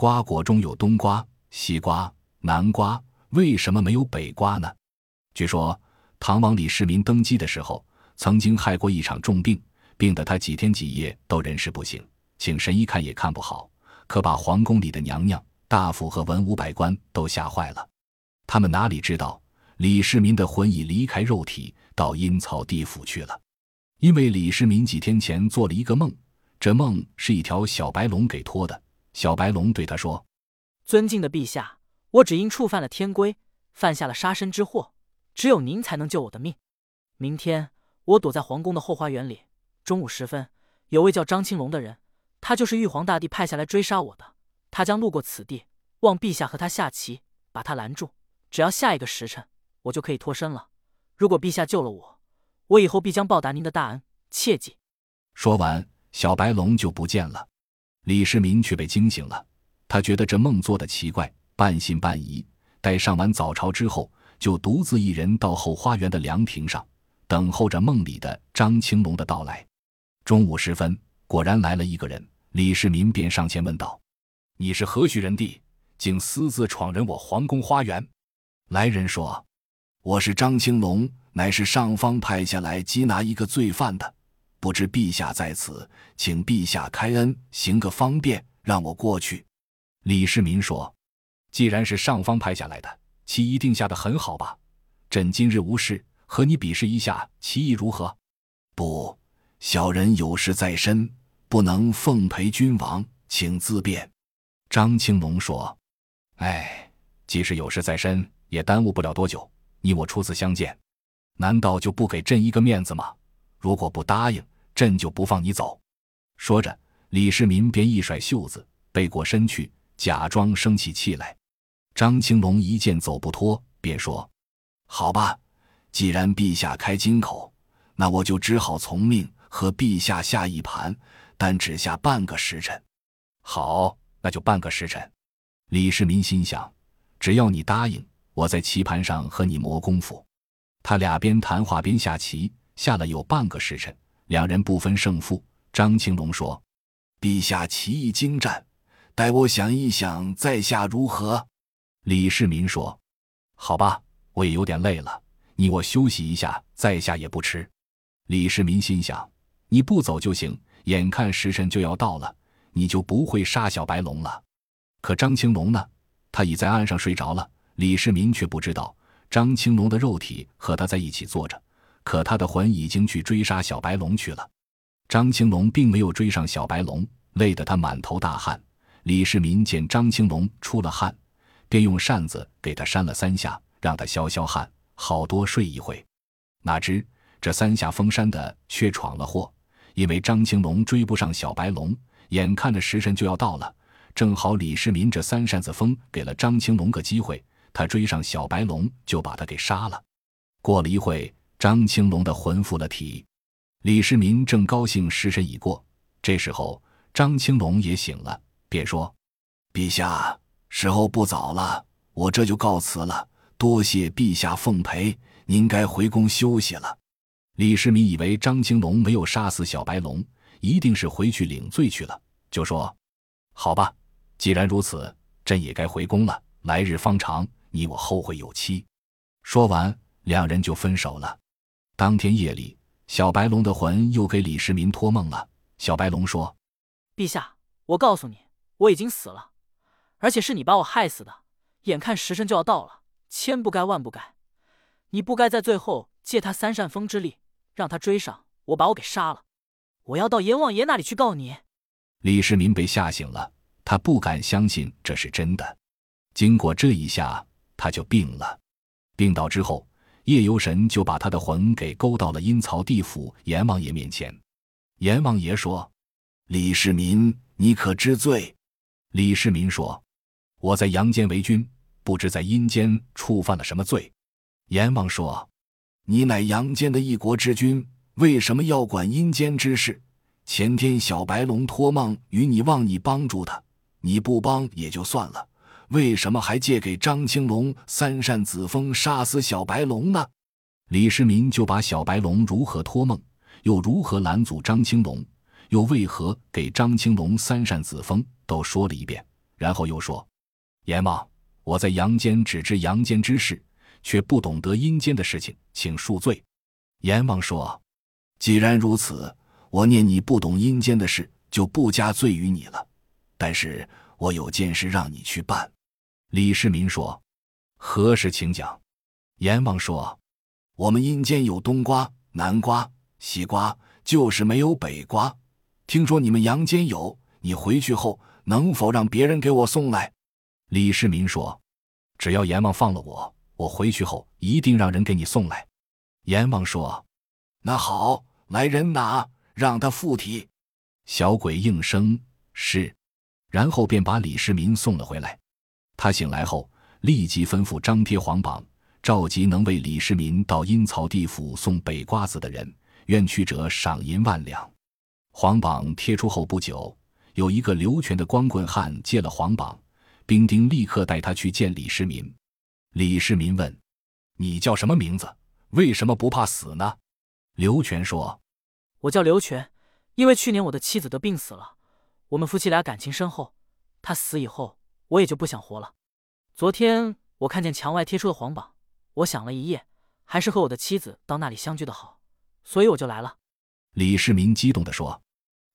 瓜果中有冬瓜、西瓜、南瓜，为什么没有北瓜呢？据说唐王李世民登基的时候，曾经害过一场重病，病得他几天几夜都人事不省，请神医看也看不好，可把皇宫里的娘娘、大夫和文武百官都吓坏了。他们哪里知道，李世民的魂已离开肉体，到阴曹地府去了。因为李世民几天前做了一个梦，这梦是一条小白龙给托的。小白龙对他说：“尊敬的陛下，我只因触犯了天规，犯下了杀身之祸，只有您才能救我的命。明天我躲在皇宫的后花园里，中午时分，有位叫张青龙的人，他就是玉皇大帝派下来追杀我的。他将路过此地，望陛下和他下棋，把他拦住。只要下一个时辰，我就可以脱身了。如果陛下救了我，我以后必将报答您的大恩，切记。”说完，小白龙就不见了。李世民却被惊醒了，他觉得这梦做的奇怪，半信半疑。待上完早朝之后，就独自一人到后花园的凉亭上，等候着梦里的张青龙的到来。中午时分，果然来了一个人，李世民便上前问道：“你是何许人地，竟私自闯人我皇宫花园？”来人说：“我是张青龙，乃是上方派下来缉拿一个罪犯的。”不知陛下在此，请陛下开恩，行个方便，让我过去。李世民说：“既然是上方派下来的，其一定下的很好吧？朕今日无事，和你比试一下，棋艺如何？”不，小人有事在身，不能奉陪君王，请自便。张青龙说：“哎，即使有事在身，也耽误不了多久。你我初次相见，难道就不给朕一个面子吗？如果不答应。”朕就不放你走。说着，李世民便一甩袖子，背过身去，假装生起气来。张青龙一见走不脱，便说：“好吧，既然陛下开金口，那我就只好从命，和陛下下一盘，但只下半个时辰。”好，那就半个时辰。李世民心想：只要你答应，我在棋盘上和你磨功夫。他俩边谈话边下棋，下了有半个时辰。两人不分胜负。张青龙说：“陛下棋艺精湛，待我想一想在下如何？”李世民说：“好吧，我也有点累了，你我休息一下在下也不迟。”李世民心想：“你不走就行，眼看时辰就要到了，你就不会杀小白龙了。”可张青龙呢？他已在岸上睡着了。李世民却不知道，张青龙的肉体和他在一起坐着。可他的魂已经去追杀小白龙去了。张青龙并没有追上小白龙，累得他满头大汗。李世民见张青龙出了汗，便用扇子给他扇了三下，让他消消汗，好多睡一会。哪知这三下风扇的却闯了祸，因为张青龙追不上小白龙，眼看着时辰就要到了，正好李世民这三扇子风给了张青龙个机会，他追上小白龙就把他给杀了。过了一会。张青龙的魂附了体，李世民正高兴，时辰已过。这时候，张青龙也醒了，便说：“陛下，时候不早了，我这就告辞了。多谢陛下奉陪，您该回宫休息了。”李世民以为张青龙没有杀死小白龙，一定是回去领罪去了，就说：“好吧，既然如此，朕也该回宫了。来日方长，你我后会有期。”说完，两人就分手了。当天夜里，小白龙的魂又给李世民托梦了。小白龙说：“陛下，我告诉你，我已经死了，而且是你把我害死的。眼看时辰就要到了，千不该万不该，你不该在最后借他三扇风之力，让他追上我，把我给杀了。我要到阎王爷那里去告你。”李世民被吓醒了，他不敢相信这是真的。经过这一下，他就病了。病倒之后。夜游神就把他的魂给勾到了阴曹地府阎王爷面前。阎王爷说：“李世民，你可知罪？”李世民说：“我在阳间为君，不知在阴间触犯了什么罪。”阎王说：“你乃阳间的一国之君，为什么要管阴间之事？前天小白龙托梦与你，望你帮助他，你不帮也就算了。”为什么还借给张青龙三扇子风杀死小白龙呢？李世民就把小白龙如何托梦，又如何拦阻张青龙，又为何给张青龙三扇子风都说了一遍，然后又说：“阎王，我在阳间只知阳间之事，却不懂得阴间的事情，请恕罪。”阎王说：“既然如此，我念你不懂阴间的事，就不加罪于你了。但是我有件事让你去办。”李世民说：“何时请讲？”阎王说：“我们阴间有冬瓜、南瓜、西瓜，就是没有北瓜。听说你们阳间有，你回去后能否让别人给我送来？”李世民说：“只要阎王放了我，我回去后一定让人给你送来。”阎王说：“那好，来人拿，让他附体。”小鬼应声是，然后便把李世民送了回来。他醒来后，立即吩咐张贴黄榜。召集能为李世民到阴曹地府送北瓜子的人，愿去者赏银万两。黄榜贴出后不久，有一个刘全的光棍汉借了黄榜，兵丁立刻带他去见李世民。李世民问：“你叫什么名字？为什么不怕死呢？”刘全说：“我叫刘全，因为去年我的妻子得病死了，我们夫妻俩感情深厚，她死以后，我也就不想活了。昨天我看见墙外贴出的黄榜。”我想了一夜，还是和我的妻子到那里相聚的好，所以我就来了。李世民激动地说：“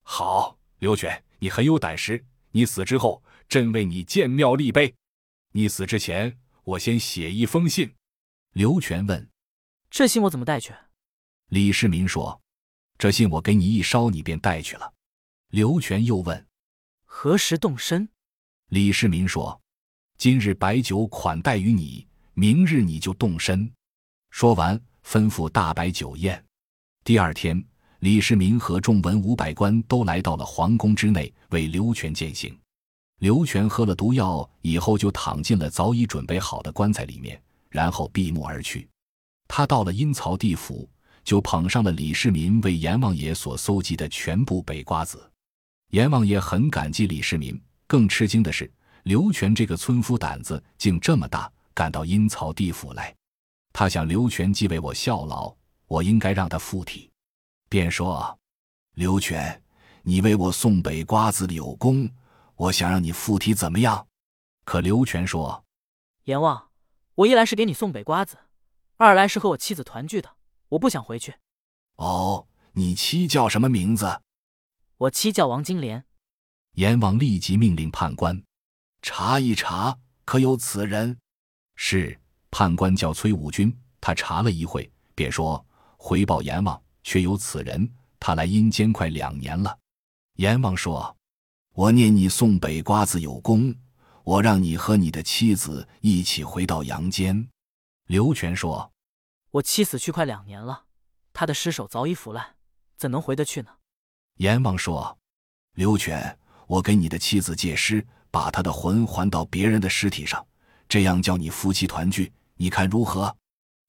好，刘全，你很有胆识。你死之后，朕为你建庙立碑。你死之前，我先写一封信。”刘全问：“这信我怎么带去？”李世民说：“这信我给你一烧，你便带去了。”刘全又问：“何时动身？”李世民说：“今日摆酒款待于你。”明日你就动身。说完，吩咐大摆酒宴。第二天，李世民和众文武百官都来到了皇宫之内，为刘全饯行。刘全喝了毒药以后，就躺进了早已准备好的棺材里面，然后闭目而去。他到了阴曹地府，就捧上了李世民为阎王爷所搜集的全部北瓜子。阎王爷很感激李世民，更吃惊的是，刘全这个村夫胆子竟这么大。敢到阴曹地府来，他想刘全既为我效劳，我应该让他附体，便说：“刘全，你为我送北瓜子有功，我想让你附体，怎么样？”可刘全说：“阎王，我一来是给你送北瓜子，二来是和我妻子团聚的，我不想回去。”哦，你妻叫什么名字？我妻叫王金莲。阎王立即命令判官查一查，可有此人？是判官叫崔武军，他查了一会，便说回报阎王，确有此人。他来阴间快两年了。阎王说：“我念你送北瓜子有功，我让你和你的妻子一起回到阳间。”刘全说：“我妻死去快两年了，他的尸首早已腐烂，怎能回得去呢？”阎王说：“刘全，我给你的妻子借尸，把她的魂还到别人的尸体上。”这样叫你夫妻团聚，你看如何？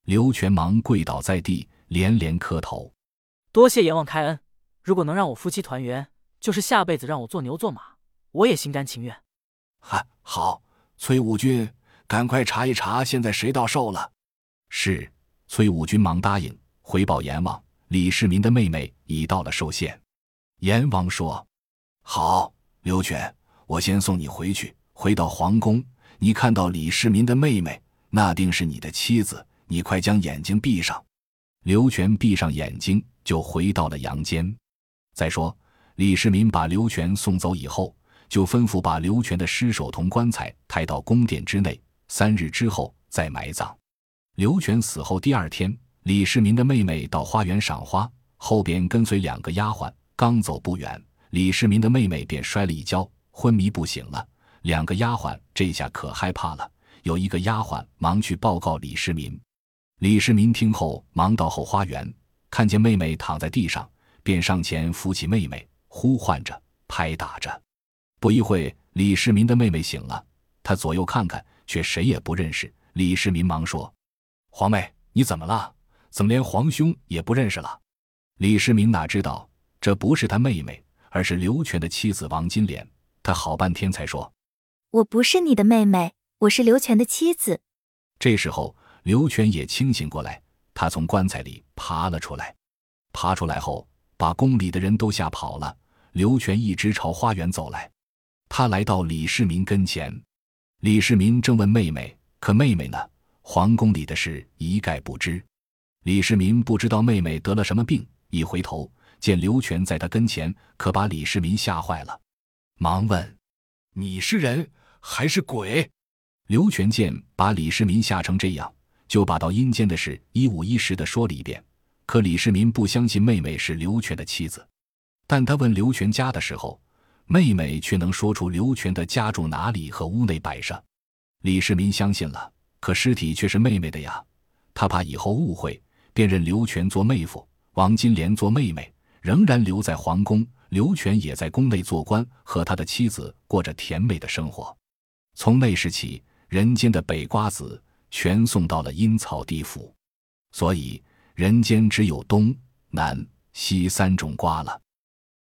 刘全忙跪倒在地，连连磕头，多谢阎王开恩。如果能让我夫妻团圆，就是下辈子让我做牛做马，我也心甘情愿。哈，好，崔武军，赶快查一查，现在谁到寿了？是。崔武军忙答应，回报阎王，李世民的妹妹已到了寿县。阎王说：“好，刘全，我先送你回去，回到皇宫。”你看到李世民的妹妹，那定是你的妻子。你快将眼睛闭上。刘全闭上眼睛，就回到了阳间。再说，李世民把刘全送走以后，就吩咐把刘全的尸首同棺材抬到宫殿之内，三日之后再埋葬。刘全死后第二天，李世民的妹妹到花园赏花，后边跟随两个丫鬟。刚走不远，李世民的妹妹便摔了一跤，昏迷不醒了。两个丫鬟这下可害怕了，有一个丫鬟忙去报告李世民。李世民听后，忙到后花园，看见妹妹躺在地上，便上前扶起妹妹，呼唤着，拍打着。不一会，李世民的妹妹醒了，他左右看看，却谁也不认识。李世民忙说：“皇妹，你怎么了？怎么连皇兄也不认识了？”李世民哪知道这不是他妹妹，而是刘全的妻子王金莲。他好半天才说。我不是你的妹妹，我是刘全的妻子。这时候，刘全也清醒过来，他从棺材里爬了出来。爬出来后，把宫里的人都吓跑了。刘全一直朝花园走来，他。他来到李世民跟前，李世民正问妹妹：“可妹妹呢？皇宫里的事一概不知。”李世民不知道妹妹得了什么病，一回头见刘全在他跟前，可把李世民吓坏了，忙问：“你是人还是鬼？”刘全见把李世民吓成这样，就把到阴间的事一五一十的说了一遍。可李世民不相信妹妹是刘全的妻子，但他问刘全家的时候，妹妹却能说出刘全的家住哪里和屋内摆设。李世民相信了，可尸体却是妹妹的呀，他怕以后误会，便认刘全做妹夫，王金莲做妹妹，仍然留在皇宫。刘全也在宫内做官，和他的妻子过着甜美的生活。从那时起。人间的北瓜子全送到了阴曹地府，所以人间只有东南西三种瓜了。